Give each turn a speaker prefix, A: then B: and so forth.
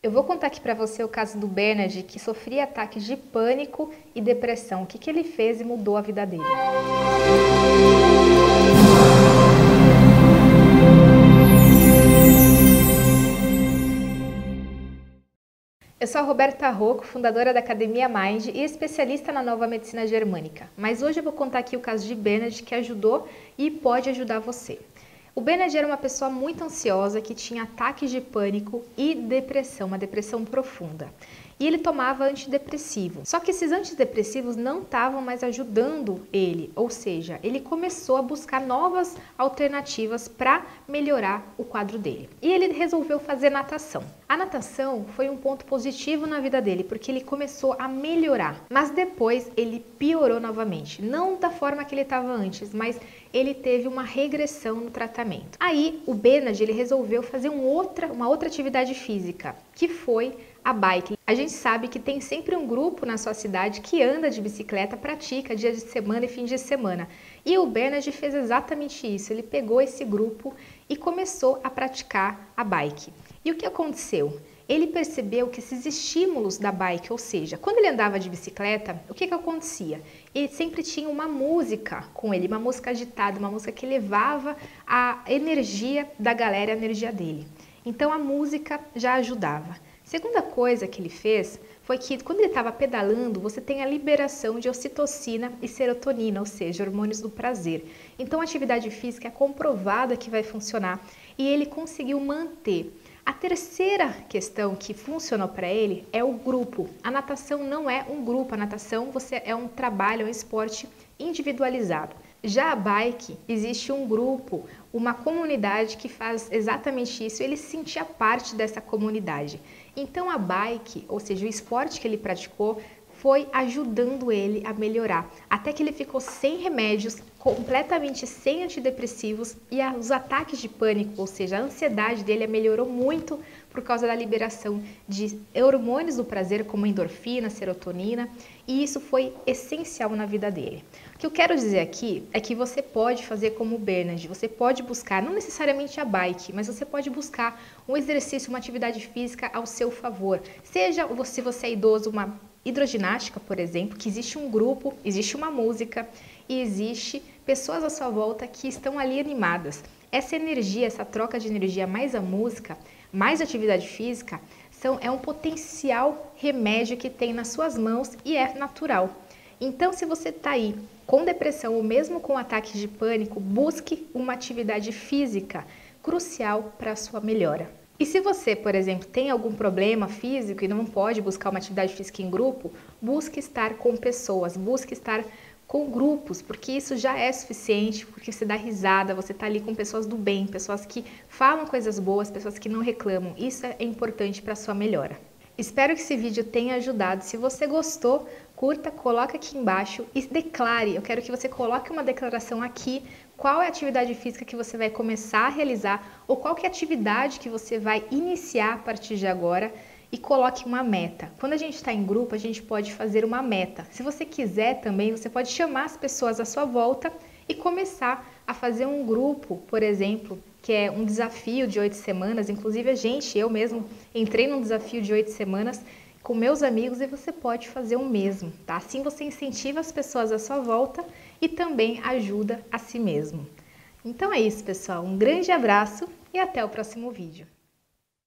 A: Eu vou contar aqui para você o caso do Bernard, que sofria ataques de pânico e depressão. O que, que ele fez e mudou a vida dele. Eu sou a Roberta Rocco, fundadora da Academia Mind e especialista na nova medicina germânica. Mas hoje eu vou contar aqui o caso de Bernard que ajudou e pode ajudar você. O Bernard era uma pessoa muito ansiosa que tinha ataques de pânico e depressão, uma depressão profunda. E ele tomava antidepressivo. Só que esses antidepressivos não estavam mais ajudando ele, ou seja, ele começou a buscar novas alternativas para melhorar o quadro dele. E ele resolveu fazer natação. A natação foi um ponto positivo na vida dele, porque ele começou a melhorar, mas depois ele piorou novamente. Não da forma que ele estava antes, mas ele teve uma regressão no tratamento. Aí o Benard ele resolveu fazer um outra, uma outra atividade física, que foi a bike. A gente sabe que tem sempre um grupo na sua cidade que anda de bicicleta, pratica dia de semana e fim de semana. E o Bernard fez exatamente isso. Ele pegou esse grupo e começou a praticar a bike. E o que aconteceu? Ele percebeu que esses estímulos da bike, ou seja, quando ele andava de bicicleta, o que, que acontecia? Ele sempre tinha uma música com ele, uma música agitada, uma música que levava a energia da galera, a energia dele. Então a música já ajudava. Segunda coisa que ele fez foi que quando ele estava pedalando, você tem a liberação de ocitocina e serotonina, ou seja, hormônios do prazer. Então a atividade física é comprovada que vai funcionar e ele conseguiu manter a terceira questão que funcionou para ele é o grupo. A natação não é um grupo, a natação você é um trabalho, é um esporte individualizado. Já a bike, existe um grupo, uma comunidade que faz exatamente isso, ele se sentia parte dessa comunidade. Então a bike, ou seja, o esporte que ele praticou, foi ajudando ele a melhorar, até que ele ficou sem remédios, completamente sem antidepressivos e os ataques de pânico, ou seja, a ansiedade dele melhorou muito por causa da liberação de hormônios do prazer como endorfina, serotonina, e isso foi essencial na vida dele. O que eu quero dizer aqui é que você pode fazer como o Bernard, você pode buscar, não necessariamente a bike, mas você pode buscar um exercício, uma atividade física ao seu favor. Seja se você é idoso, uma hidroginástica, por exemplo, que existe um grupo, existe uma música e existe pessoas à sua volta que estão ali animadas. Essa energia, essa troca de energia mais a música, mais atividade física, são, é um potencial remédio que tem nas suas mãos e é natural. Então, se você está aí com depressão ou mesmo com ataques de pânico, busque uma atividade física crucial para a sua melhora. E se você, por exemplo, tem algum problema físico e não pode buscar uma atividade física em grupo, busque estar com pessoas, busque estar com grupos, porque isso já é suficiente, porque você dá risada, você está ali com pessoas do bem, pessoas que falam coisas boas, pessoas que não reclamam. Isso é importante para sua melhora. Espero que esse vídeo tenha ajudado. Se você gostou, curta, coloca aqui embaixo e declare. Eu quero que você coloque uma declaração aqui. Qual é a atividade física que você vai começar a realizar ou qual é a atividade que você vai iniciar a partir de agora e coloque uma meta. Quando a gente está em grupo, a gente pode fazer uma meta. Se você quiser também, você pode chamar as pessoas à sua volta e começar a fazer um grupo, por exemplo, que é um desafio de oito semanas. Inclusive, a gente, eu mesmo, entrei num desafio de oito semanas com meus amigos e você pode fazer o mesmo, tá? Assim você incentiva as pessoas à sua volta e também ajuda a si mesmo. Então é isso, pessoal. Um grande abraço e até o próximo vídeo.